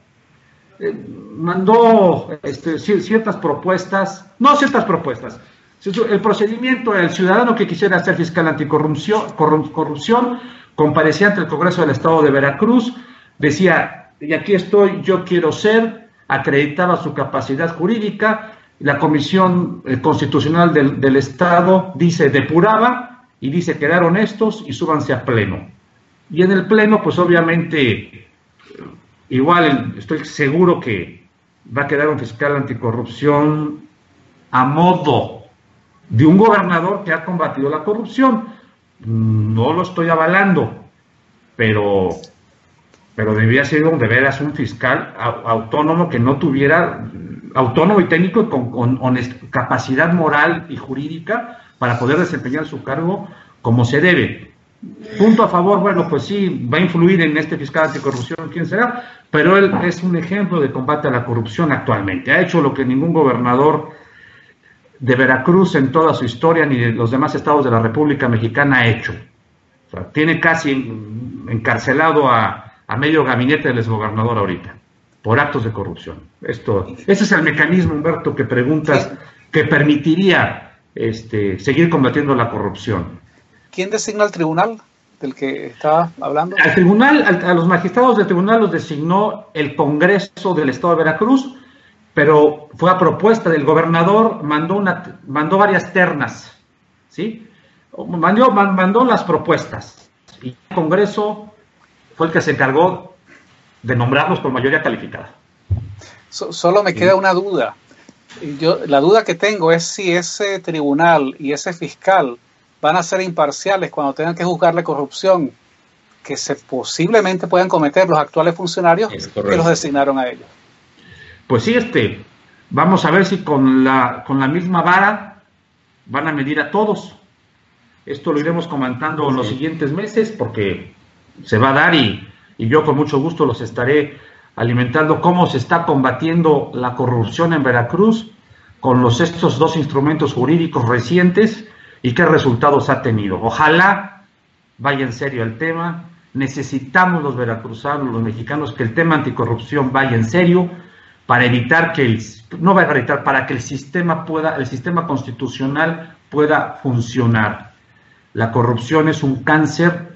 eh, mandó este, ciertas propuestas, no ciertas propuestas, El procedimiento, el ciudadano que quisiera ser fiscal anticorrupción corrupción, comparecía ante el Congreso del Estado de Veracruz, decía, y aquí estoy, yo quiero ser, acreditaba su capacidad jurídica, la Comisión eh, Constitucional del, del Estado dice depuraba y dice quedar honestos y súbanse a pleno. Y en el pleno, pues obviamente, igual estoy seguro que va a quedar un fiscal anticorrupción a modo de un gobernador que ha combatido la corrupción. No lo estoy avalando, pero, pero debía ser de veras un fiscal autónomo que no tuviera, autónomo y técnico y con, capacidad moral y jurídica para poder desempeñar su cargo como se debe. Punto a favor, bueno, pues sí, va a influir en este fiscal anticorrupción, quién será, pero él es un ejemplo de combate a la corrupción actualmente. Ha hecho lo que ningún gobernador de Veracruz en toda su historia ni de los demás estados de la República Mexicana ha hecho. tiene casi encarcelado a, medio gabinete del exgobernador ahorita por actos de corrupción. Esto, ese es el mecanismo, Humberto, que preguntas que permitiría este, seguir combatiendo la corrupción. ¿Quién designa el tribunal del que está hablando? Al tribunal, a los magistrados del tribunal los designó el Congreso del Estado de Veracruz pero fue a propuesta del gobernador, mandó, una, mandó varias ternas, ¿sí? Mandó, mandó las propuestas y el Congreso fue el que se encargó de nombrarlos por mayoría calificada. solo me queda una duda. Yo, la duda que tengo es si ese tribunal y ese fiscal van a ser imparciales cuando tengan que juzgar la corrupción que se posiblemente puedan cometer los actuales funcionarios que los designaron a ellos pues sí, este, vamos a ver si con la, con la misma vara van a medir a todos. Esto lo iremos comentando en los siguientes meses porque se va a dar y, y yo con mucho gusto los estaré alimentando cómo se está combatiendo la corrupción en Veracruz con estos dos instrumentos jurídicos recientes y qué resultados ha tenido. Ojalá vaya en serio el tema. Necesitamos los veracruzanos, los mexicanos, que el tema anticorrupción vaya en serio para evitar que el, no va a evitar, para que el sistema pueda, el sistema constitucional pueda funcionar. La corrupción es un cáncer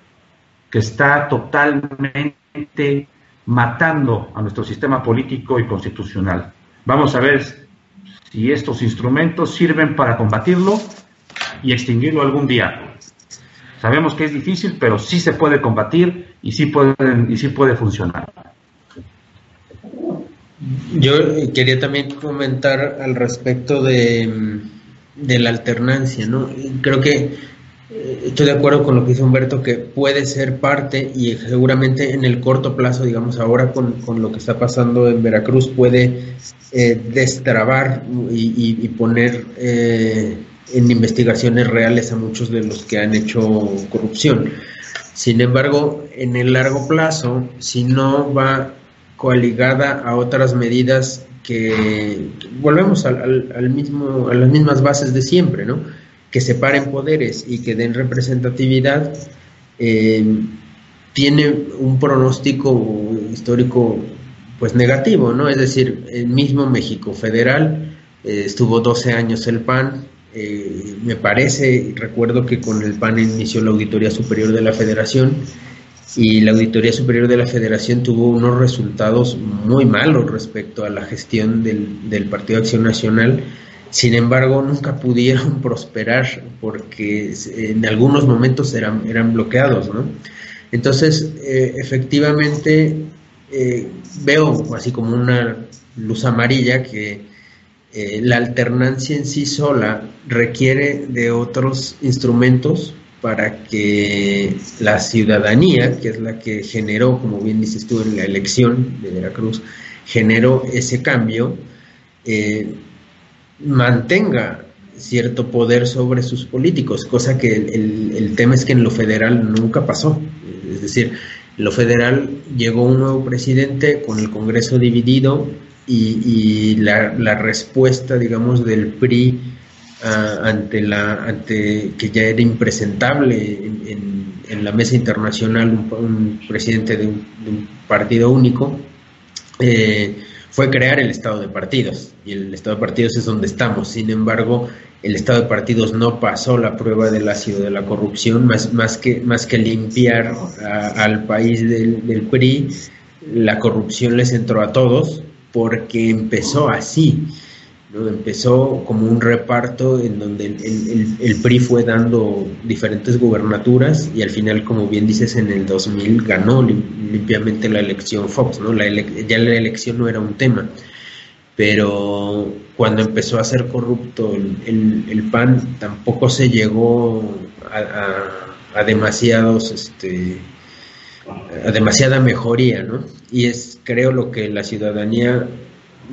que está totalmente matando a nuestro sistema político y constitucional. Vamos a ver si estos instrumentos sirven para combatirlo y extinguirlo algún día. Sabemos que es difícil, pero sí se puede combatir y sí, y sí puede funcionar. Yo quería también comentar al respecto de, la alternancia, ¿no? Creo que estoy de acuerdo con lo que dice Humberto, que puede ser parte y seguramente en el corto plazo, digamos ahora con, lo que está pasando en Veracruz, puede eh, destrabar y, poner eh, en investigaciones reales a muchos de los que han hecho corrupción. Sin embargo, en el largo plazo, si no va coaligada a otras medidas que volvemos al, mismo, a las mismas bases de siempre, ¿no? Que separen poderes y que den representatividad, eh, tiene un pronóstico histórico pues negativo, ¿no? Es decir, el mismo México federal eh, estuvo 12 años el PAN, eh, me parece, recuerdo que con el PAN inició la Auditoría Superior de la Federación, y la Auditoría Superior de la Federación tuvo unos resultados muy malos respecto a la gestión del, del Partido Acción Nacional. Sin embargo, nunca pudieron prosperar porque en algunos momentos eran, eran bloqueados, ¿no? Entonces, eh, efectivamente, eh, veo así como una luz amarilla que eh, la alternancia en sí sola requiere de otros instrumentos para que la ciudadanía, que es la que generó, como bien dices tú, en la elección de Veracruz, generó ese cambio, eh, mantenga cierto poder sobre sus políticos, cosa que el, tema es que en lo federal nunca pasó. Es decir, en lo federal llegó un nuevo presidente con el Congreso dividido y, la, la, respuesta, digamos, del PRI ante la ante que ya era impresentable en, la mesa internacional un, presidente de un, partido único eh, fue crear el estado de partidos y el estado de partidos es donde estamos. Sin embargo, el estado de partidos no pasó la prueba del ácido de la corrupción, más, más, que, más que limpiar al país del, del PRI, la corrupción les entró a todos porque empezó así. Empezó como un reparto en donde el, PRI fue dando diferentes gubernaturas y al final, como bien dices, en el 2000 ganó limpiamente la elección Fox, ¿no? ya la elección no era un tema, pero cuando empezó a ser corrupto el, PAN tampoco se llegó a, demasiados, este, a demasiada mejoría, ¿no? Y es creo lo que la ciudadanía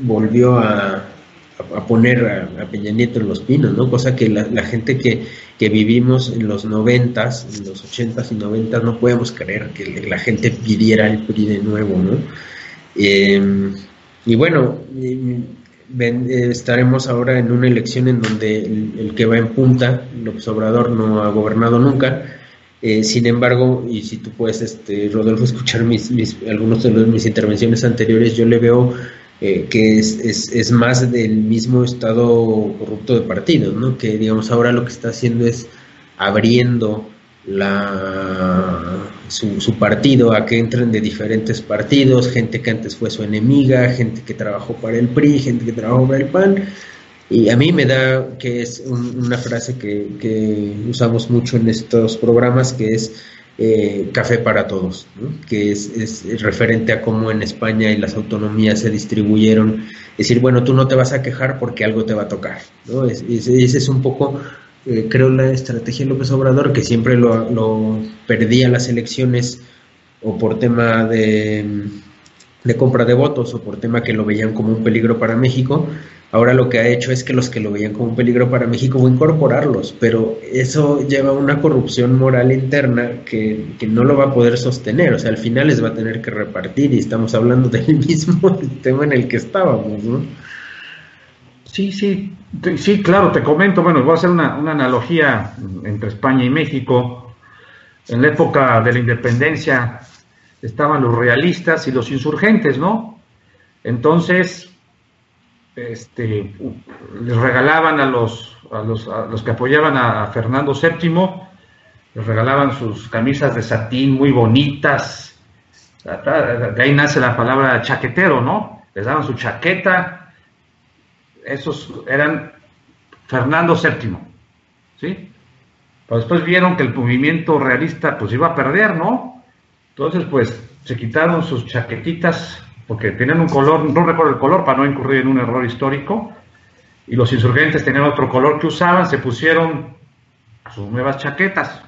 volvió a a, poner a, Peña Nieto en los pinos, ¿no? Cosa que la, gente que, que, vivimos en los noventas, en los ochentas y noventas, no podemos creer que la gente pidiera el PRI de nuevo, ¿no? Em, y bueno, em, estaremos ahora en una elección en donde el, que va en punta, López Obrador, no ha gobernado nunca. Eh, sin embargo, y si tú puedes, este, Rodolfo, escuchar mis, mis, algunos de mis intervenciones anteriores, yo le veo eh, que es, es, es, más del mismo estado corrupto de partidos, ¿no? Que digamos ahora lo que está haciendo es abriendo la, su, partido a que entren de diferentes partidos, gente que antes fue su enemiga, gente que trabajó para el PRI, gente que trabajó para el PAN. Y a mí me da que es una frase que usamos mucho en estos programas, que es eh, café para todos, que es, referente a cómo en España y las autonomías se distribuyeron. Es decir, bueno, tú no te vas a quejar porque algo te va a tocar. ¿no? Es, ese es un poco, eh, creo, la estrategia de López Obrador, que siempre lo, lo perdía las elecciones o por tema de, de compra de votos o por tema que lo veían como un peligro para México Ahora lo que ha hecho es que los que lo veían como un peligro para México fue incorporarlos, pero eso lleva a una corrupción moral interna que, no lo va a poder sostener, o sea, al final les va a tener que repartir y estamos hablando del mismo tema en el que estábamos, ¿no? Sí, sí, sí, claro, te comento, bueno, voy a hacer una, una analogía entre España y México. En la época de la independencia estaban los realistas y los insurgentes, ¿no? Entonces, este, les regalaban a los, a los, a los que apoyaban a Fernando VII, les regalaban sus camisas de satín muy bonitas. De ahí nace la palabra chaquetero, ¿no? Les daban su chaqueta. Esos eran Fernando VII, ¿sí? Pero después vieron que el movimiento realista pues iba a perder, ¿no? Entonces pues se quitaron sus chaquetitas porque tenían un color, no recuerdo el color para no incurrir en un error histórico, y los insurgentes tenían otro color que usaban, se pusieron sus nuevas chaquetas,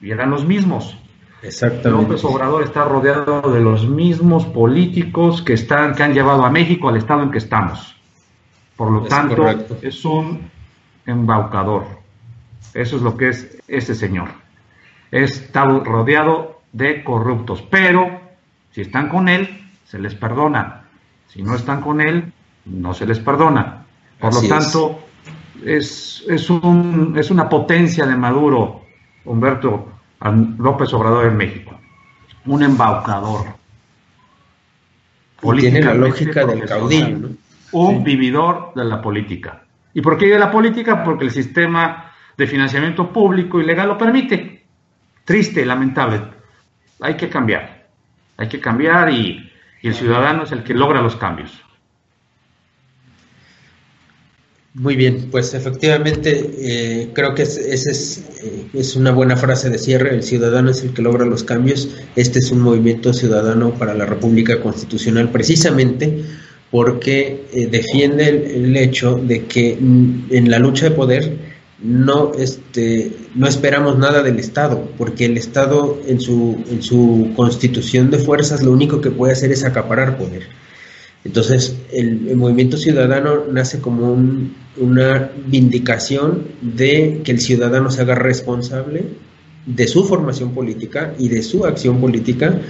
y eran los mismos. Exactamente. López Obrador está rodeado de los mismos políticos que, están, que han llevado a México al estado en que estamos. Por lo tanto, es un embaucador. Eso es lo que es ese señor. Está rodeado de corruptos, pero si están con él, se les perdona. Si no están con él, no se les perdona. Por lo tanto, es. Es, un, es una potencia de Maduro, Humberto López Obrador en México. Un embaucador. Tiene la lógica del caudillo. Un vividor de la política. ¿Y por qué de la política? Porque el sistema de financiamiento público y legal lo permite. Triste, lamentable. Hay que cambiar. Hay que cambiar y y el ciudadano es el que logra los cambios. Muy bien, pues efectivamente eh, creo que esa es, eh, es, una buena frase de cierre, el ciudadano es el que logra los cambios, este es un movimiento ciudadano para la República Constitucional precisamente porque eh, defiende el, hecho de que en la lucha de poder no, este, no esperamos nada del Estado, porque el Estado en su, en su constitución de fuerzas lo único que puede hacer es acaparar poder. Entonces, el, movimiento ciudadano nace como una vindicación de que el ciudadano se haga responsable de su formación política y de su acción política,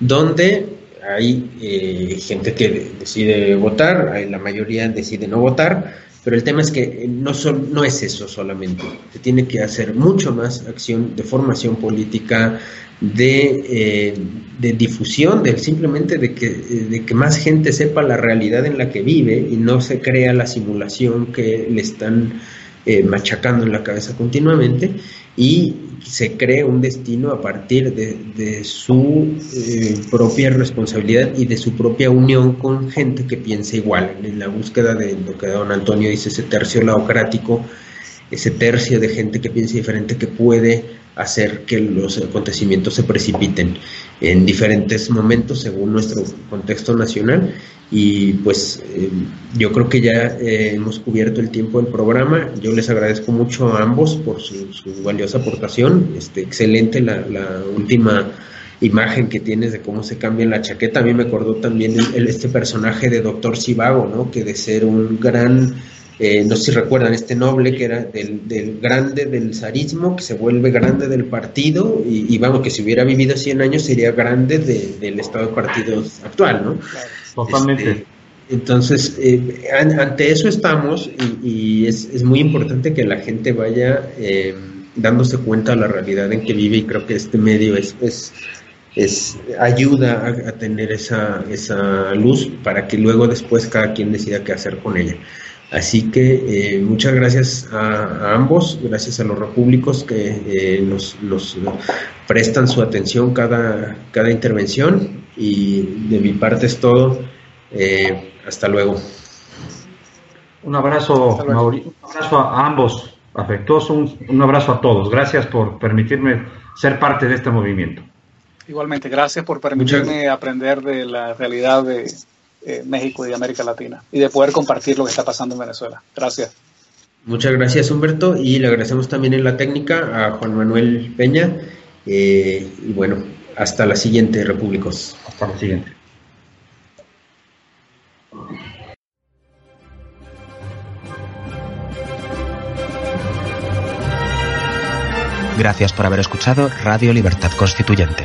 donde hay eh, gente que decide votar, la mayoría decide no votar, pero el tema es que no, son, no es eso solamente, se tiene que hacer mucho más acción de formación política, de, eh, difusión, de simplemente de que, de que más gente sepa la realidad en la que vive y no se crea la simulación que le están eh, machacando en la cabeza continuamente y se cree un destino a partir de, su eh, propia responsabilidad y de su propia unión con gente que piensa igual, en la búsqueda de lo que don Antonio dice, ese tercio laocrático, ese tercio de gente que piensa diferente que puede hacer que los acontecimientos se precipiten en diferentes momentos según nuestro contexto nacional y pues eh, yo creo que ya eh, hemos cubierto el tiempo del programa. Yo les agradezco mucho a ambos por su, valiosa aportación. Este, excelente la, última imagen que tienes de cómo se cambia la chaqueta. A mí me acordó también este personaje de Doctor Sivago, ¿no? que de ser un gran, eh, no sé si recuerdan, este noble que era del, del, grande del zarismo, que se vuelve grande del partido, y, vamos, que si hubiera vivido 100 años sería grande del estado de partidos actual, ¿no? Totalmente. Este, entonces, eh, ante eso estamos y, es, muy importante que la gente vaya eh, dándose cuenta de la realidad en que vive y creo que este medio es, es, es ayuda a, tener esa, esa luz para que luego después cada quien decida qué hacer con ella. Así que eh, muchas gracias a, ambos, gracias a los repúblicos que nos, nos, prestan su atención cada, cada intervención y de mi parte es todo. Eh, hasta luego. Un abrazo, un abrazo a ambos, afectuoso, un, abrazo a todos. Gracias por permitirme ser parte de este movimiento. Igualmente, gracias por permitirme aprender de la realidad de eh, México y América Latina y de poder compartir lo que está pasando en Venezuela. Gracias. Muchas gracias, Humberto, y le agradecemos también en la técnica a Juan Manuel Peña. Eh, y bueno, hasta la siguiente, Repúblicos. Hasta la siguiente. Gracias por haber escuchado Radio Libertad Constituyente.